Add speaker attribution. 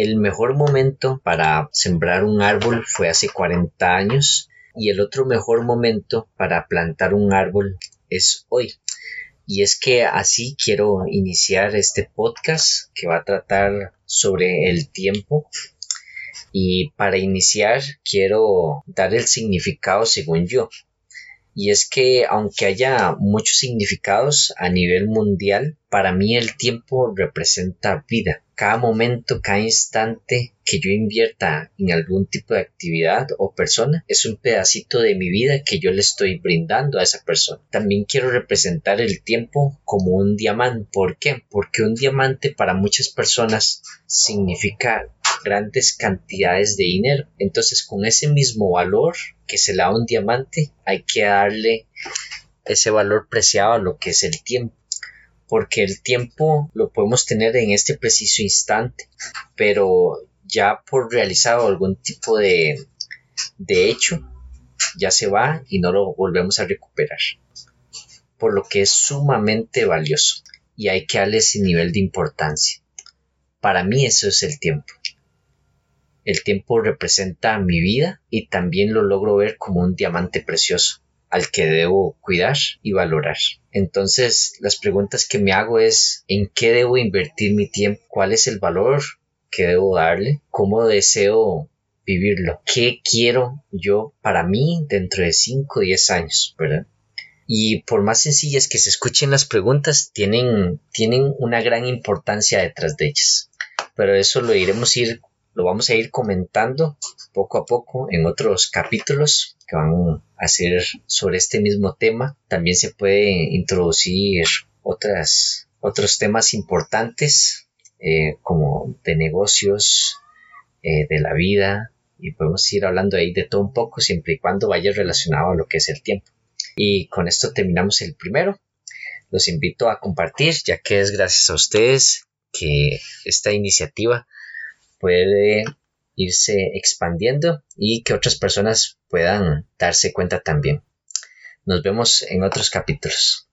Speaker 1: El mejor momento para sembrar un árbol fue hace 40 años y el otro mejor momento para plantar un árbol es hoy. Y es que así quiero iniciar este podcast que va a tratar sobre el tiempo. Y para iniciar quiero dar el significado según yo. Y es que aunque haya muchos significados a nivel mundial, para mí el tiempo representa vida. Cada momento, cada instante que yo invierta en algún tipo de actividad o persona es un pedacito de mi vida que yo le estoy brindando a esa persona. También quiero representar el tiempo como un diamante. ¿Por qué? Porque un diamante para muchas personas significa grandes cantidades de dinero. Entonces, con ese mismo valor que se le da un diamante, hay que darle ese valor preciado a lo que es el tiempo. Porque el tiempo lo podemos tener en este preciso instante, pero ya por realizado algún tipo de, de hecho, ya se va y no lo volvemos a recuperar. Por lo que es sumamente valioso y hay que darle ese nivel de importancia. Para mí eso es el tiempo. El tiempo representa mi vida y también lo logro ver como un diamante precioso al que debo cuidar y valorar. Entonces, las preguntas que me hago es ¿en qué debo invertir mi tiempo? ¿Cuál es el valor que debo darle? ¿Cómo deseo vivirlo? ¿Qué quiero yo para mí dentro de 5 o 10 años? ¿verdad? Y por más sencillas que se escuchen las preguntas, tienen, tienen una gran importancia detrás de ellas. Pero eso lo iremos ir lo vamos a ir comentando poco a poco en otros capítulos que van a ser sobre este mismo tema. También se puede introducir otras, otros temas importantes eh, como de negocios, eh, de la vida y podemos ir hablando ahí de todo un poco siempre y cuando vaya relacionado a lo que es el tiempo. Y con esto terminamos el primero. Los invito a compartir ya que es gracias a ustedes que esta iniciativa puede irse expandiendo y que otras personas puedan darse cuenta también. Nos vemos en otros capítulos.